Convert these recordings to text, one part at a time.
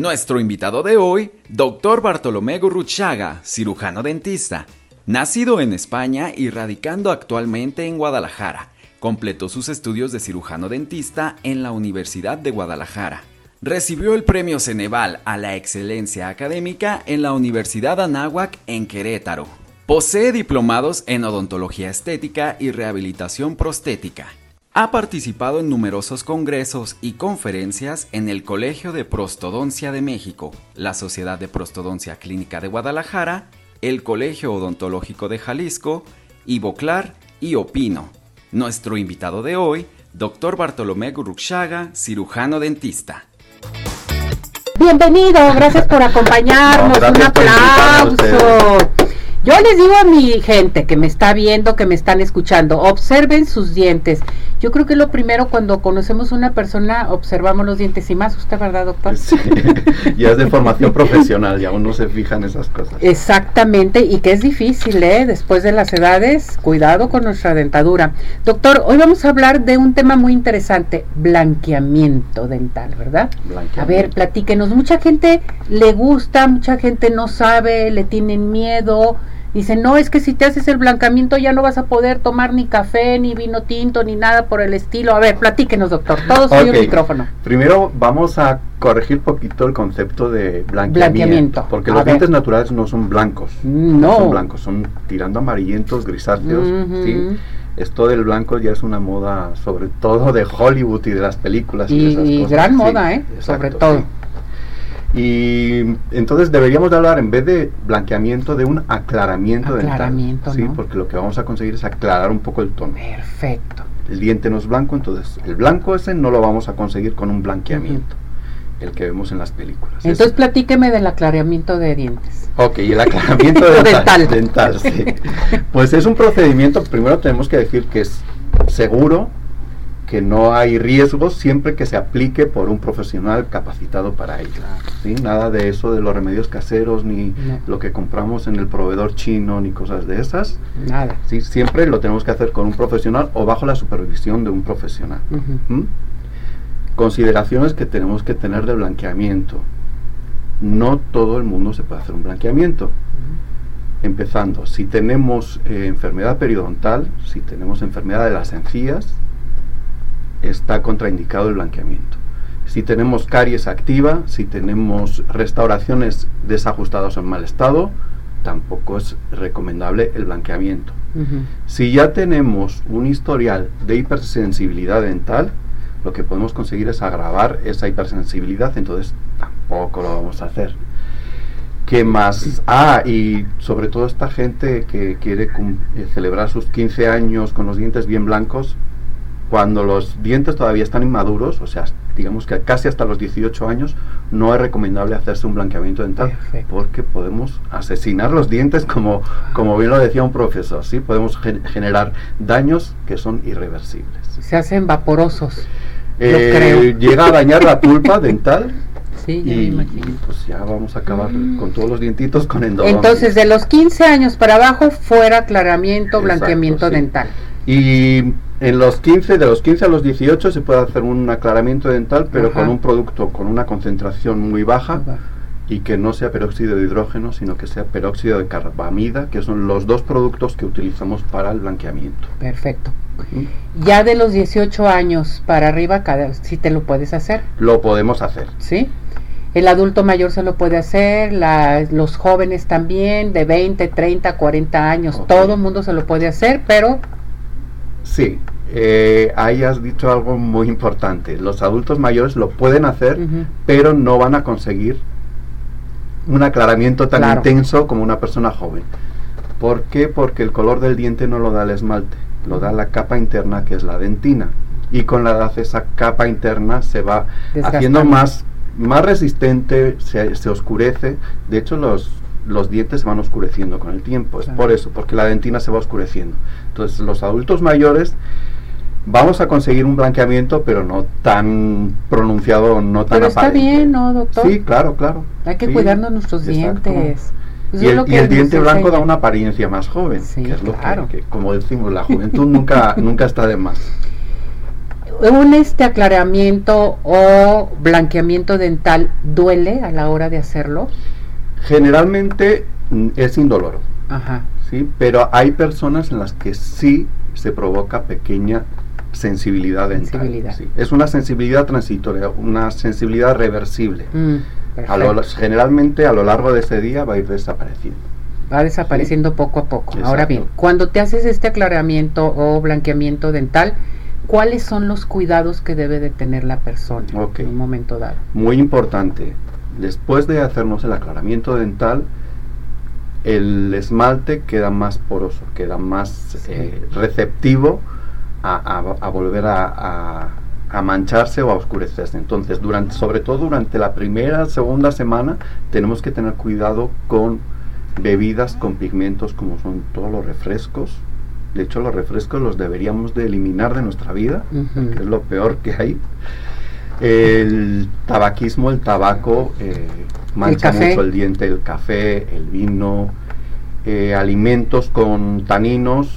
Nuestro invitado de hoy, Dr. Bartolomé Gurruchaga, cirujano dentista. Nacido en España y radicando actualmente en Guadalajara, completó sus estudios de cirujano dentista en la Universidad de Guadalajara. Recibió el premio Ceneval a la excelencia académica en la Universidad Anáhuac en Querétaro. Posee diplomados en odontología estética y rehabilitación prostética. Ha participado en numerosos congresos y conferencias en el Colegio de Prostodoncia de México, la Sociedad de Prostodoncia Clínica de Guadalajara, el Colegio Odontológico de Jalisco, Ivoclar y Opino. Nuestro invitado de hoy, Dr. Bartolomé Gurruchaga, cirujano dentista. Bienvenido, gracias por acompañarnos. Un aplauso. Yo les digo a mi gente que me está viendo, que me están escuchando, observen sus dientes. Yo creo que lo primero cuando conocemos una persona, observamos los dientes y más. ¿Usted, verdad, doctor? Sí, ya es de formación profesional, ya uno se fija en esas cosas. Exactamente, y que es difícil, ¿eh? Después de las edades, cuidado con nuestra dentadura. Doctor, hoy vamos a hablar de un tema muy interesante, blanqueamiento dental, ¿verdad? A ver, platíquenos. Mucha gente le gusta, mucha gente no sabe, le tienen miedo Dice, no, es que si te haces el blancamiento ya no vas a poder tomar ni café, ni vino tinto, ni nada por el estilo. A ver, platíquenos, doctor. Todo soy el micrófono. Primero vamos a corregir poquito el concepto de blanqueamiento. Porque los dientes naturales no son blancos. No. son blancos, son tirando amarillentos, grisáceos. ¿sí? Esto del blanco ya es una moda, sobre todo de Hollywood y de las películas. Y, y gran moda, ¿eh? sobre todo. Y entonces deberíamos de hablar en vez de blanqueamiento de un aclaramiento, aclaramiento dental. Sí, porque lo que vamos a conseguir es aclarar un poco el tono. Perfecto. El diente no es blanco, entonces el blanco ese no lo vamos a conseguir con un blanqueamiento. El que vemos en las películas. Entonces platíqueme del aclaramiento de dientes. Ok, y el aclaramiento dental. dental sí. Pues es un procedimiento, primero tenemos que decir que es seguro, que no hay riesgos siempre que se aplique por un profesional capacitado para ello. ¿sí? Nada de eso de los remedios caseros, ni lo que compramos en el proveedor chino, ni cosas de esas. Nada. ¿sí? Siempre lo tenemos que hacer con un profesional o bajo la supervisión de un profesional. ¿Mm? Consideraciones que tenemos que tener de blanqueamiento. No todo el mundo se puede hacer un blanqueamiento. Empezando, si tenemos eh, enfermedad periodontal, si tenemos enfermedad de las encías, está contraindicado el blanqueamiento. Si tenemos caries activa, si tenemos restauraciones desajustadas o en mal estado, tampoco es recomendable el blanqueamiento. Si ya tenemos un historial de hipersensibilidad dental, lo que podemos conseguir es agravar esa hipersensibilidad, entonces tampoco lo vamos a hacer. ¿Qué más? Ah, y sobre todo esta gente que quiere celebrar sus 15 años con los dientes bien blancos, cuando los dientes todavía están inmaduros, o sea, digamos que casi hasta los 18 años, no es recomendable hacerse un blanqueamiento dental porque podemos asesinar los dientes, como, como bien lo decía un profesor, ¿sí? Podemos generar daños que son irreversibles. Se hacen vaporosos. Eh, llega a dañar la pulpa dental Sí, ya y, pues ya vamos a acabar mm. con todos los dientitos con endodontia. Entonces, de los 15 años para abajo, fuera aclaramiento, blanqueamiento dental. Y en los 15, de los 15 a los 18 se puede hacer un aclaramiento dental, pero con un producto con una concentración muy baja y que no sea peróxido de hidrógeno, sino que sea peróxido de carbamida, que son los dos productos que utilizamos para el blanqueamiento. Perfecto. Ya de los 18 años para arriba, cada, si te lo puedes hacer. Lo podemos hacer. ¿Sí? El adulto mayor se lo puede hacer, los jóvenes también, de 20, 30, 40 años, todo el mundo se lo puede hacer, pero Sí, eh, ahí has dicho algo muy importante. Los adultos mayores lo pueden hacer, pero no van a conseguir un aclaramiento tan intenso como una persona joven. ¿Por qué? Porque el color del diente no lo da el esmalte, lo da la capa interna que es la dentina. Y con la edad esa capa interna se va haciendo más, más resistente, se, se oscurece. De hecho, los los dientes se van oscureciendo con el tiempo. Es por eso, porque la dentina se va oscureciendo. Entonces, los adultos mayores vamos a conseguir un blanqueamiento, pero no tan pronunciado, no tan Pero está bien, ¿no, doctor? Sí, claro, claro. Hay que cuidarnos nuestros dientes. y el, diente blanco da una apariencia más joven, que es lo que, como decimos, la juventud nunca, nunca está de más. ¿Un este aclaramiento o blanqueamiento dental duele a la hora de hacerlo? Generalmente mm, es indoloro. Ajá. ¿sí? Pero hay personas en las que sí se provoca pequeña sensibilidad dental. Es una sensibilidad transitoria, una sensibilidad reversible. Mm, generalmente a lo largo de ese día va a ir desapareciendo. Va desapareciendo poco a poco. Ahora bien, cuando te haces este aclaramiento o blanqueamiento dental, ¿cuáles son los cuidados que debe de tener la persona en un momento dado? Muy importante. Después de hacernos el aclaramiento dental, el esmalte queda más poroso, queda más eh, receptivo a, volver a, mancharse o a oscurecerse. Entonces, durante, sobre todo durante la primera, segunda semana, tenemos que tener cuidado con bebidas con pigmentos como son todos los refrescos. De hecho, los refrescos los deberíamos de eliminar de nuestra vida, que es lo peor que hay. El tabaquismo, el tabaco, eh, mancha mucho el diente, el café, el vino, eh, alimentos con taninos,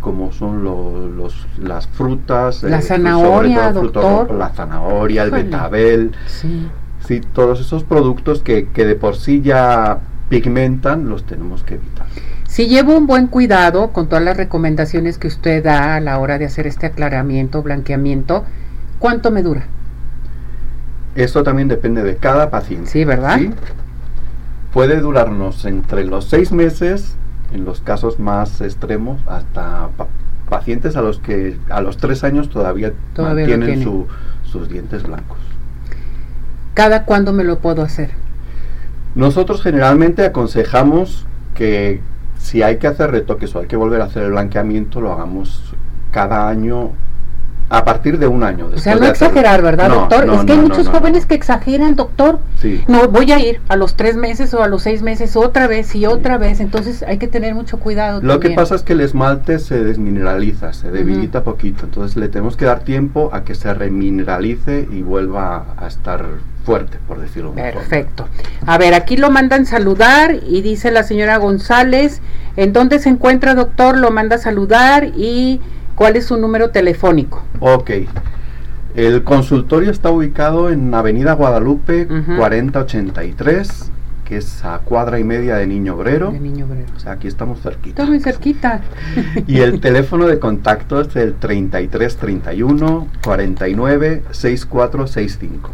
como son los, las frutas, la eh, zanahoria, doctor. la zanahoria, el betabel, sí. sí. todos esos productos que, que de por sí ya pigmentan, los tenemos que evitar. Si llevo un buen cuidado con todas las recomendaciones que usted da a la hora de hacer este aclaramiento, blanqueamiento, ¿cuánto me dura? Esto también depende de cada paciente. Sí, ¿verdad? Puede durarnos entre los seis meses, en los casos más extremos, hasta pacientes a los que a los tres años todavía, tienen sus dientes blancos. ¿Cada cuándo me lo puedo hacer? Nosotros generalmente aconsejamos que si hay que hacer retoques o hay que volver a hacer el blanqueamiento, lo hagamos cada año a partir de un año. O sea, no exagerar, ¿verdad, doctor? es que hay muchos jóvenes que exageran, doctor. Sí. No, voy a ir a los tres meses o a los seis meses otra vez y otra vez. Entonces hay que tener mucho cuidado. Lo que pasa es que el esmalte se desmineraliza, se debilita poquito. Entonces le tenemos que dar tiempo a que se remineralice y vuelva a estar fuerte, por decirlo Perfecto. A ver, aquí lo mandan saludar y dice la señora González, ¿en dónde se encuentra, doctor? Lo manda saludar y ¿Cuál es su número telefónico? Ok. El consultorio está ubicado en Avenida Guadalupe 4083, que es a cuadra y media de Niño Obrero. De Niño Obrero. O sea, aquí estamos cerquita. Está muy cerquita. y el teléfono de contacto es el 3331 49 6465.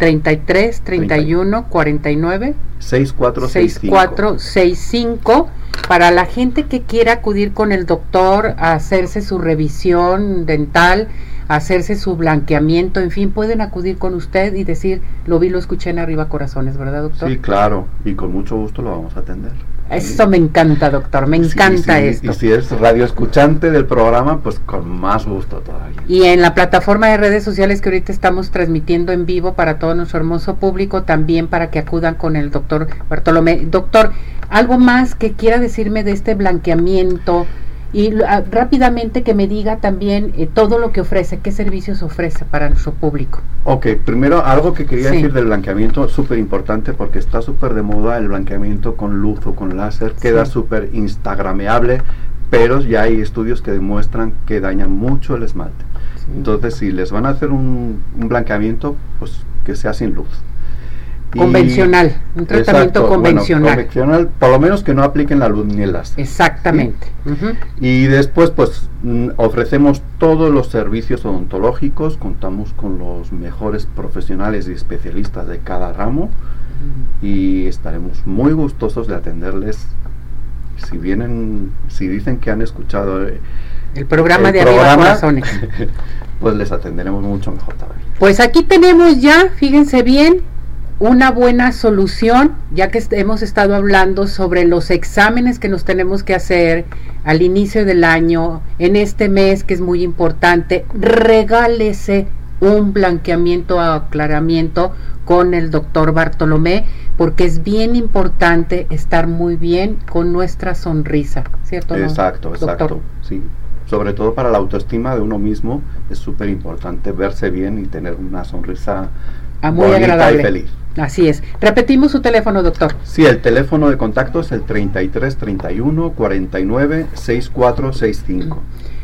33 31 49 6465. 6465 para la gente que quiera acudir con el doctor a hacerse su revisión dental, hacerse su blanqueamiento, en fin, pueden acudir con usted y decir, lo vi, lo escuché en Arriba Corazones, ¿verdad, doctor? Sí, claro, y con mucho gusto lo vamos a atender. Eso me encanta, doctor, me encanta esto. Y si es radio escuchante del programa, pues con más gusto todavía. Y en la plataforma de redes sociales que ahorita estamos transmitiendo en vivo para todo nuestro hermoso público, también para que acudan con el doctor Bartolomé. Doctor, ¿algo más que quiera decirme de este blanqueamiento? Y ah, rápidamente que me diga también eh, todo lo que ofrece, qué servicios ofrece para nuestro público. Ok, primero algo que quería decir del blanqueamiento, súper importante porque está súper de moda el blanqueamiento con luz o con láser, queda súper instagrameable, pero ya hay estudios que demuestran que dañan mucho el esmalte. Entonces, si les van a hacer un, un blanqueamiento, pues que sea sin luz. Convencional, un tratamiento convencional. convencional, por lo menos que no apliquen la luz ni el láser. Exactamente. Y después, pues, mm, ofrecemos todos los servicios odontológicos, contamos con los mejores profesionales y especialistas de cada ramo y estaremos muy gustosos de atenderles. Si vienen, si dicen que han escuchado eh, el programa de Arriba Corazones, pues les atenderemos mucho mejor todavía. Pues aquí tenemos ya, fíjense bien, una buena solución, ya que hemos estado hablando sobre los exámenes que nos tenemos que hacer al inicio del año, en este mes que es muy importante, regálese un blanqueamiento aclaramiento con el doctor Bartolomé, porque es bien importante estar muy bien con nuestra sonrisa, ¿cierto? Exacto, exacto, sí. Sobre todo para la autoestima de uno mismo es súper importante verse bien y tener una sonrisa ah, muy agradable. y feliz. Así es. Repetimos su teléfono, doctor. Sí, el teléfono de contacto es el 33 31 49 6465.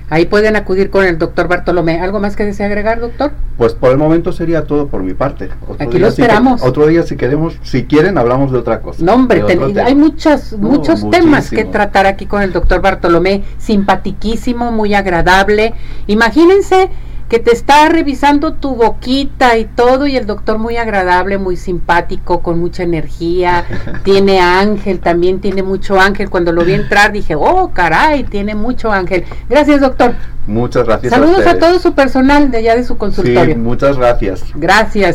Ahí pueden acudir con el doctor Bartolomé. ¿Algo más que desea agregar, doctor? Pues por el momento sería todo por mi parte. Aquí lo esperamos. otro día, si queremos, si quieren, hablamos de otra cosa. No, hombre, hay muchos, muchos temas que tratar aquí con el doctor Bartolomé. Simpatiquísimo, muy agradable. Imagínense que te está revisando tu boquita y todo y el doctor muy agradable, muy simpático, con mucha energía, tiene ángel, también tiene mucho ángel. Cuando lo vi entrar dije, oh caray, tiene mucho ángel. Gracias doctor. Muchas gracias. Saludos a, todo su personal de allá de su consultorio. Sí, muchas gracias. Gracias.